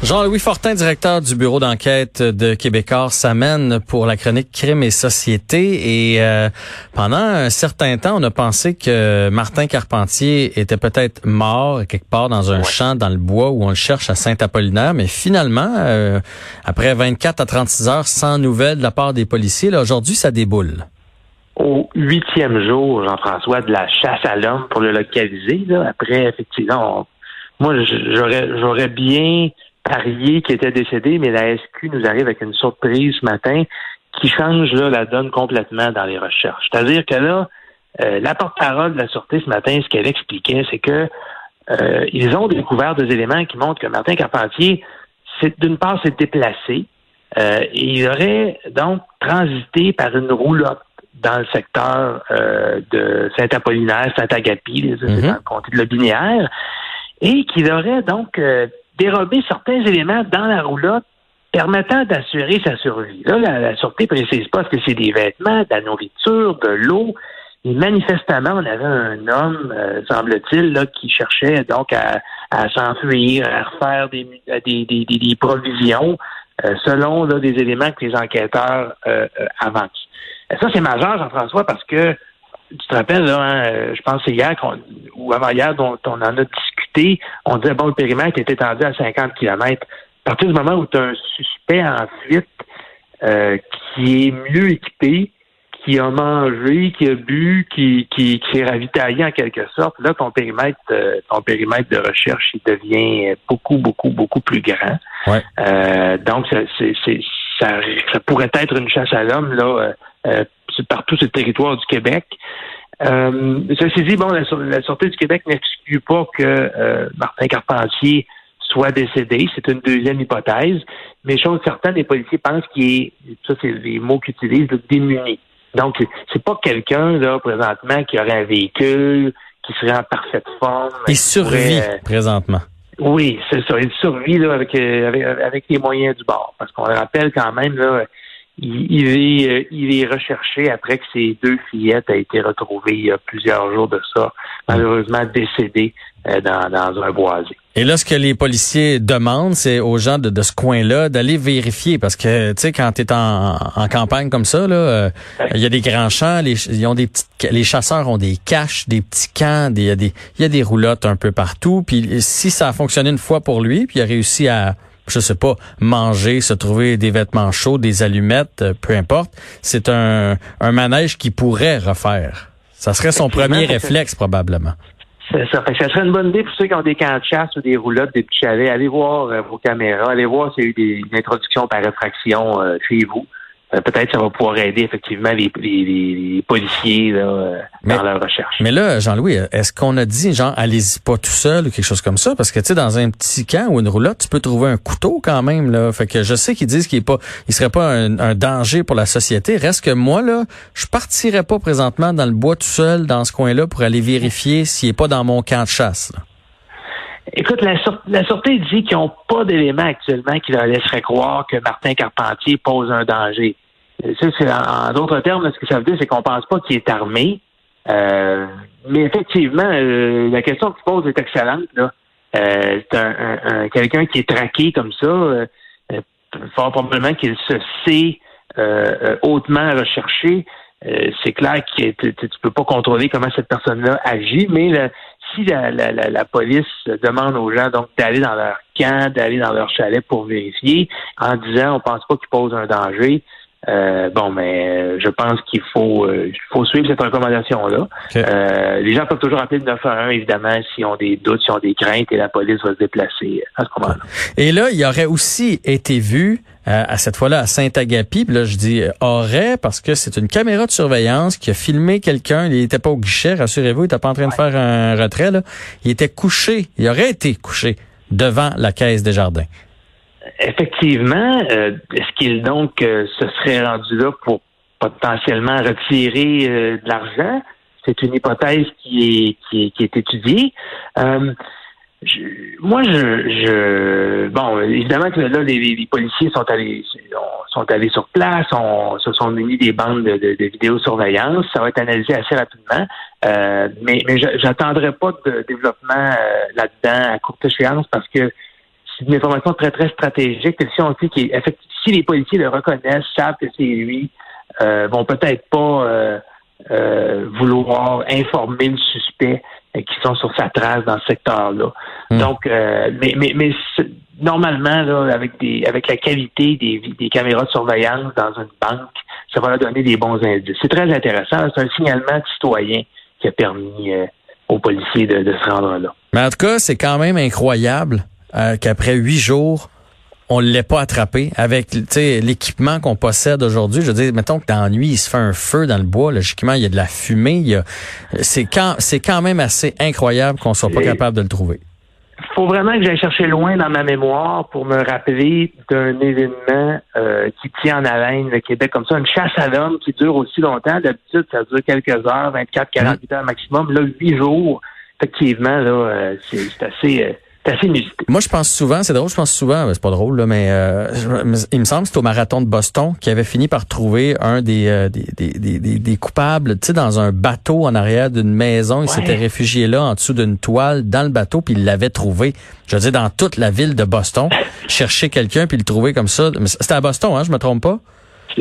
Jean-Louis Fortin, directeur du bureau d'enquête de Québécois, s'amène pour la chronique Crime et Société. Et euh, pendant un certain temps, on a pensé que Martin Carpentier était peut-être mort quelque part dans un champ dans le bois où on le cherche à Saint-Apollinaire. Mais finalement, euh, après 24 à 36 heures sans nouvelles de la part des policiers, aujourd'hui, ça déboule. Au huitième jour, Jean-François, de la chasse à l'homme pour le localiser, là, après, effectivement, moi, j'aurais j'aurais bien Parier qui était décédé, mais la SQ nous arrive avec une surprise ce matin qui change là, la donne complètement dans les recherches. C'est-à-dire que là, euh, la porte-parole de la Sûreté ce matin, ce qu'elle expliquait, c'est que euh, ils ont découvert des éléments qui montrent que Martin Carpentier, c'est d'une part, s'est déplacé. Euh, et il aurait donc transité par une roulotte dans le secteur de Saint-Apollinaire, Saint-Agapi, mm-hmm. dans le comté de Lobinière, et qu'il aurait donc dérober certains éléments dans la roulotte permettant d'assurer sa survie. Là, la, la sûreté précise pas ce que c'est des vêtements, de la nourriture, de l'eau. Et manifestement, on avait un homme, euh, semble-t-il, là, qui cherchait donc à, s'enfuir, à refaire des, des, des, des provisions euh, selon là, des éléments que les enquêteurs euh, avancent. Ça, c'est majeur, Jean-François, parce que tu te rappelles, là, hein, je pense c'est hier ou avant-hier dont on en a discuté, on disait bon, le périmètre était étendu à 50 km. À partir du moment où tu as un suspect en fuite euh, qui est mieux équipé, qui a mangé, qui a bu, qui, qui, qui s'est ravitaillé en quelque sorte, là, ton périmètre, euh, ton périmètre de recherche, il devient beaucoup, beaucoup, beaucoup plus grand. Ouais. Euh, donc, ça, c'est, ça, ça pourrait être une chasse à l'homme, là, euh, partout sur le territoire du Québec. Euh, ceci dit, bon, la, la Sûreté du Québec n'exclut pas que euh, Martin Carpentier soit décédé. C'est une deuxième hypothèse. Mais chose certaine, les policiers pensent qu'il est, ça c'est les mots qu'ils utilisent, démuni. Donc, c'est pas quelqu'un, là, présentement, qui aurait un véhicule, qui serait en parfaite forme. Il survit, euh, présentement. Oui, c'est ça. Il survit, là, avec, euh, avec, avec les moyens du bord. Parce qu'on le rappelle quand même, là, il, est, euh, il est recherché après que ses deux fillettes aient été retrouvées il y a plusieurs jours de ça, malheureusement décédées euh, dans, dans un boisé. Et là, ce que les policiers demandent, c'est aux gens de, de ce coin-là d'aller vérifier, parce que tu sais, quand tu es en, en, campagne comme ça, là, euh, il y a des grands champs, les, ils ont des petites, les chasseurs ont des caches, des petits camps, il y a des, il y a des roulottes un peu partout. Puis si ça a fonctionné une fois pour lui, puis il a réussi à je sais pas, manger, se trouver des vêtements chauds, des allumettes, euh, peu importe. C'est un, un manège qui pourrait refaire. Ça serait son premier réflexe, probablement. C'est ça. ça serait une bonne idée pour ceux qui ont des camps de chasse ou des roulottes, des petits chalets. Allez voir euh, vos caméras. Allez voir s'il y a eu des, une introduction par réfraction euh, chez vous. Euh, peut-être ça va pouvoir aider effectivement les, les, policiers là, euh, dans leur recherche. Mais là, Jean-Louis, est-ce qu'on a dit, genre, allez-y pas tout seul ou quelque chose comme ça? Parce que, tu sais, dans un petit camp ou une roulotte, tu peux trouver un couteau quand même, là. Fait que je sais qu'ils disent qu'il est pas, il serait pas un, danger pour la société. Reste que moi, là, je partirais pas présentement dans le bois tout seul dans ce coin-là pour aller vérifier s'il est pas dans mon camp de chasse, là. Écoute, la, la Sûreté dit qu'ils n'ont pas d'éléments actuellement qui leur laisseraient croire que Martin Carpentier pose un danger. en, d'autres termes, ce que ça veut dire, c'est qu'on pense pas qu'il est armé. Euh, mais effectivement, euh, la question que tu poses est excellente. Là. Euh, c'est un, quelqu'un qui est traqué comme ça, fort probablement qu'il se sait hautement recherché. c'est clair que tu, tu, peux pas contrôler comment cette personne-là agit, mais si la, la, la, police demande aux gens donc d'aller dans leur camp, d'aller dans leur chalet pour vérifier, en disant on pense pas qu'ils posent un danger, euh, bon, mais euh, je pense qu'il faut, euh, faut suivre cette recommandation-là. les gens peuvent toujours appeler le 911, évidemment, s'ils ont des doutes, s'ils ont des craintes, et la police va se déplacer à ce moment-là. Et là, il aurait aussi été vu à cette fois-là à Saint-Agapi. Là, je dis aurait parce que c'est une caméra de surveillance qui a filmé quelqu'un. Il n'était pas au guichet, rassurez-vous, il n'était pas en train de faire un retrait. Là. Il était couché, il aurait été couché devant la caisse des jardins effectivement, euh, est-ce qu'il donc euh, se serait rendu là pour potentiellement retirer euh, de l'argent? C'est une hypothèse qui est, qui est, étudiée. Moi, je, je, bon, évidemment que là, les, policiers sont allés, sont allés sur place, on, se sont munis des bandes de, de, vidéosurveillance. Ça va être analysé assez rapidement, mais, mais j'attendrai pas de développement là-dedans à courte échéance parce que une information très, très stratégique. Si on qu'il si les policiers le reconnaissent, savent que c'est lui, euh, vont peut-être pas euh, euh, vouloir informer le suspect qui sont sur sa trace dans ce secteur-là. Hmm. Donc, mais, mais, mais normalement, là, avec des avec la qualité des, des caméras de surveillance dans une banque, ça va leur donner des bons indices. C'est très intéressant. C'est un signalement citoyen qui a permis aux policiers de, de, se rendre là. Mais en tout cas, c'est quand même incroyable qu'après huit jours, on l'ait pas attrapé avec l'équipement qu'on possède aujourd'hui. Je veux dire, mettons que dans la nuit, il se fait un feu dans le bois, logiquement, il y a de la fumée. C'est quand, c'est quand même assez incroyable qu'on soit pas capable de le trouver. faut vraiment que j'aille chercher loin dans ma mémoire pour me rappeler d'un événement euh, qui tient en haleine le Québec comme ça, une chasse à l'homme qui dure aussi longtemps. D'habitude, ça dure quelques heures, 24, 48 heures maximum. Là, huit jours, effectivement, là, euh, c'est assez... Euh, moi, je pense souvent, c'est drôle, je pense souvent, ben, c'est pas drôle, là, mais euh, il me semble que c'est au marathon de Boston qui avait fini par trouver un des, euh, des, des, des, des, coupables, tu sais, dans un bateau en arrière d'une maison. Il s'était réfugié là, en dessous d'une toile, dans le bateau, puis il l'avait trouvé. Je veux dire, dans toute la ville de Boston, chercher quelqu'un, puis le trouver comme ça. C'était à Boston, hein, je me trompe pas?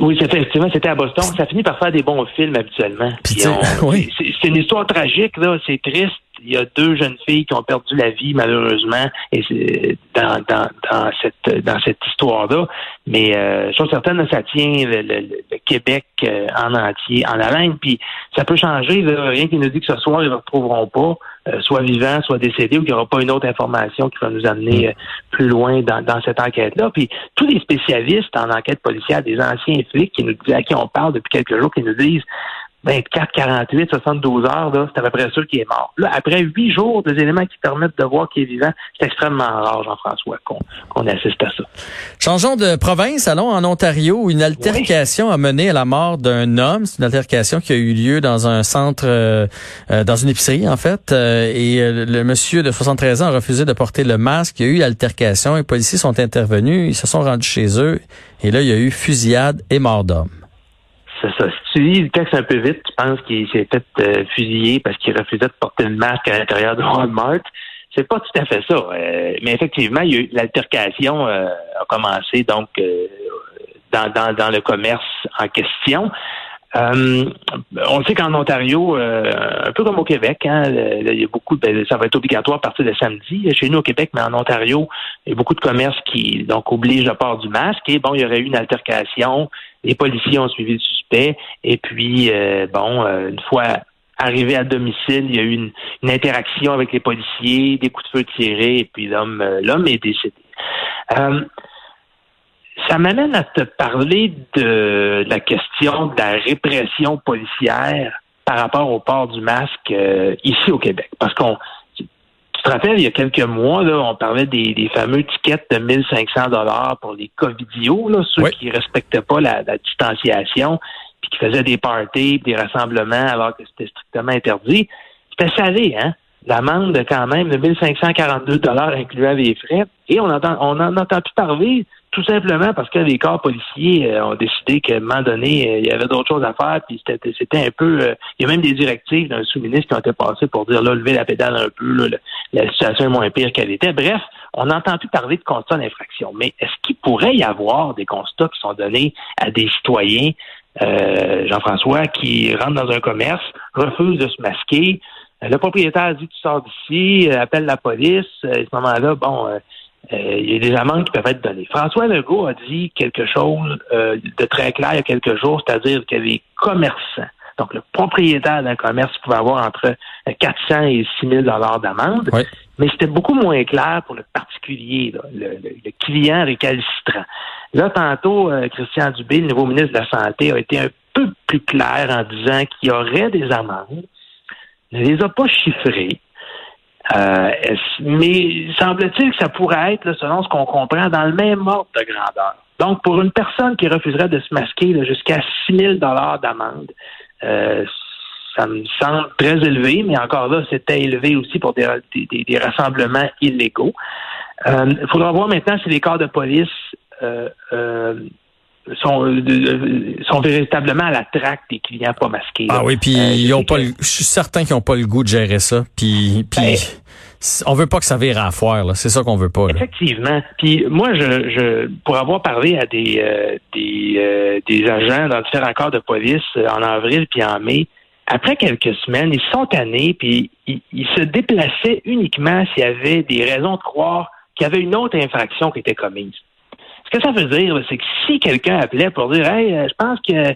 Oui, effectivement, c'était à Boston. Ça finit par faire des bons films habituellement. C'est une histoire tragique, là. C'est triste il y a deux jeunes filles qui ont perdu la vie malheureusement et dans, dans, dans cette dans cette histoire-là. Mais euh, je suis certaine ça tient le, Québec euh, en entier en haleine. Puis ça peut changer. rien qui nous dit que ce soir ils ne retrouveront pas, euh, soit vivants, soit décédés, ou qu'il n'y aura pas une autre information qui va nous amener euh, plus loin dans, dans cette enquête-là. Puis tous les spécialistes en enquête policière, des anciens flics qui nous à qui on parle depuis quelques jours, qui nous disent 24, 48, 72 heures, là, c'est à peu près sûr qu'il est mort. Là, après huit jours, des éléments qui permettent de voir qu'il est vivant, c'est extrêmement rare, Jean-François, qu'on assiste à ça. Changeons de province, allons en Ontario, où une altercation a mené à la mort d'un homme. C'est une altercation qui a eu lieu dans un centre, euh, euh, dans une épicerie, en fait. Euh, et le monsieur de 73 ans a refusé de porter le masque. Il y a eu altercation. Les policiers sont intervenus. Ils se sont rendus chez eux. Et là, il y a eu fusillade et mort d'homme. C'est ça. Si tu lis le texte un peu vite, tu penses qu'il s'est peut-être euh, fusillé parce qu'il refusait de porter le masque à l'intérieur de Walmart. C'est pas tout à fait ça. Euh, mais effectivement, l'altercation euh, a commencé donc dans, dans, dans le commerce en question. Euh, on sait qu'en Ontario, euh, un peu comme au Québec, hein, il y a beaucoup, ben, ça va être obligatoire à partir de samedi chez nous au Québec, mais en Ontario, il y a beaucoup de commerces qui donc obligent le port du masque. Et bon, il y aurait eu une altercation, les policiers ont suivi le suspect, et puis euh, bon, une fois arrivé à domicile, il y a eu une, interaction avec les policiers, des coups de feu tirés, et puis l'homme l'homme est décédé. Ça m'amène à te parler de la question de la répression policière par rapport au port du masque euh, ici au Québec. Parce qu'on tu te rappelles, il y a quelques mois, là, on parlait des, fameux tickets de 1500 dollars pour les covidios, là, ceux qui respectaient pas la, distanciation, puis qui faisaient des parties, des rassemblements alors que c'était strictement interdit. C'était salé, hein? L'amende quand même de 1542 dollars incluant les frais. Et on entend, on en entend plus parler tout simplement parce que les corps policiers euh, ont décidé qu'à un moment donné, euh, il y avait d'autres choses à faire, puis c'était un peu... Euh, il y a même des directives d'un sous-ministre qui ont été passées pour dire, là, lever la pédale un peu, la situation est moins pire qu'elle était. Bref, on n'entend plus parler de constats d'infraction. Mais est-ce qu'il pourrait y avoir des constats qui sont donnés à des citoyens, Jean-François, qui rentrent dans un commerce, refusent de se masquer, le propriétaire dit tu sors d'ici, appelle la police, à ce moment-là, bon euh, il y a des amendes qui peuvent être données. François Legault a dit quelque chose euh, de très clair il y a quelques jours, c'est-à-dire que les commerçants, donc le propriétaire d'un commerce pouvait avoir entre 400 et 6 000 dollars d'amende, mais c'était beaucoup moins clair pour le particulier, le, client récalcitrant. Là, tantôt, euh, Christian Dubé, le nouveau ministre de la Santé, a été un peu plus clair en disant qu'il y aurait des amendes, ne les a pas chiffrées, euh, mais semble-t-il que ça pourrait être, selon ce qu'on comprend, dans le même ordre de grandeur. Donc, pour une personne qui refuserait de se masquer jusqu'à 6 000 d'amende, euh, ça me semble très élevé, mais encore là, c'était élevé aussi pour des, des, rassemblements illégaux. Euh, il faudra voir maintenant si les corps de police euh, sont, sont véritablement à la traque des clients pas masqués. Ah oui, puis ils ont pas je suis certain qu'ils n'ont pas le goût de gérer ça. Puis, puis ben, on veut pas que ça vire à foire. C'est ça qu'on veut pas. Effectivement. Puis moi, je, je, pour avoir parlé à des euh, des, euh, des agents dans différents corps de police euh, en avril puis en mai, après quelques semaines, ils sont tannés puis ils, ils se déplaçaient uniquement s'il y avait des raisons de croire qu'il y avait une autre infraction qui était commise. Ce que ça veut dire, c'est que si quelqu'un appelait pour dire Hey, je pense que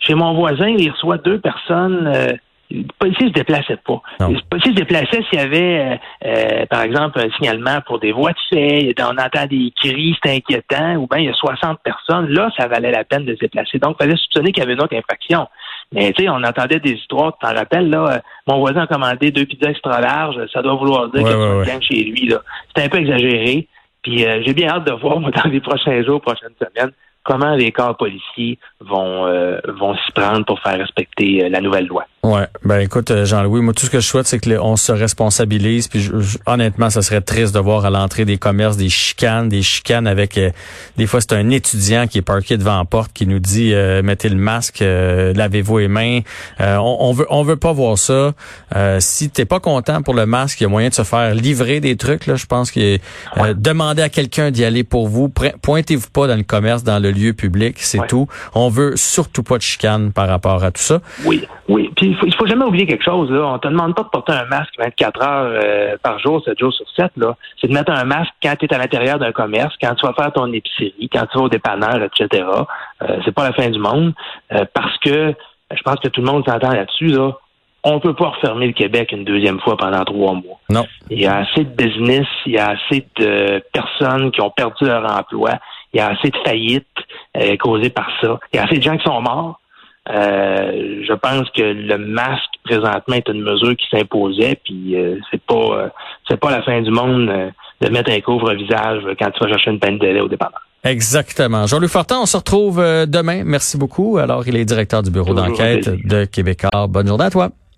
chez mon voisin, il reçoit deux personnes le policier se déplaçait pas. Le policier se déplaçait s'il y avait, euh, euh, par exemple, un signalement pour des voies de fait, on entend des cris, c'est inquiétant, ou bien il y a 60 personnes, là, ça valait la peine de se déplacer. Donc, il fallait soupçonner qu'il y avait une autre infraction. Mais tu sais, on entendait des histoires, tu t'en rappelles, là, euh, mon voisin a commandé deux pizzas extra larges, ça doit vouloir dire qu'il y a ouais, chez lui. là. C'était un peu exagéré. Puis j'ai bien hâte de voir, moi, dans les prochains jours, prochaines semaines, comment les corps policiers vont, vont s'y prendre pour faire respecter la nouvelle loi. Ouais, ben écoute euh, Jean-Louis, moi tout ce que je souhaite c'est que on se responsabilise puis honnêtement ça serait triste de voir à l'entrée des commerces des chicanes, des chicanes avec euh, des fois c'est un étudiant qui est parqué devant la porte qui nous dit euh, mettez le masque, lavez-vous les mains. On, on, veut on veut pas voir ça. si t'es pas content pour le masque, il y a moyen de se faire livrer des trucs là, je pense que demander à quelqu'un d'y aller pour vous, pointez-vous pas dans le commerce, dans le lieu public, c'est tout. On veut surtout pas de chicane par rapport à tout ça. Oui, oui, puis il faut, faut jamais oublier quelque chose. Là. On te demande pas de porter un masque 24 heures euh, par jour, 7 jours sur 7. Là. C'est de mettre un masque quand tu es à l'intérieur d'un commerce, quand tu vas faire ton épicerie, quand tu vas au dépanneur, etc. Euh, c'est pas la fin du monde. Euh, parce que je pense que tout le monde s'entend là-dessus. Là. On peut pas refermer le Québec une deuxième fois pendant trois mois. Non. Il y a assez de business, il y a assez de personnes qui ont perdu leur emploi, il y a assez de faillites euh, causées par ça. Il y a assez de gens qui sont morts. Euh, je pense que le masque présentement est une mesure qui s'imposait, puis euh, c'est pas euh, c'est pas la fin du monde de mettre un couvre-visage quand tu vas chercher une peine de lait au départ. Exactement. Jean-Luc Fortin, on se retrouve demain. Merci beaucoup. Alors, il est directeur du bureau d'enquête de Québécois. Bonne journée à toi.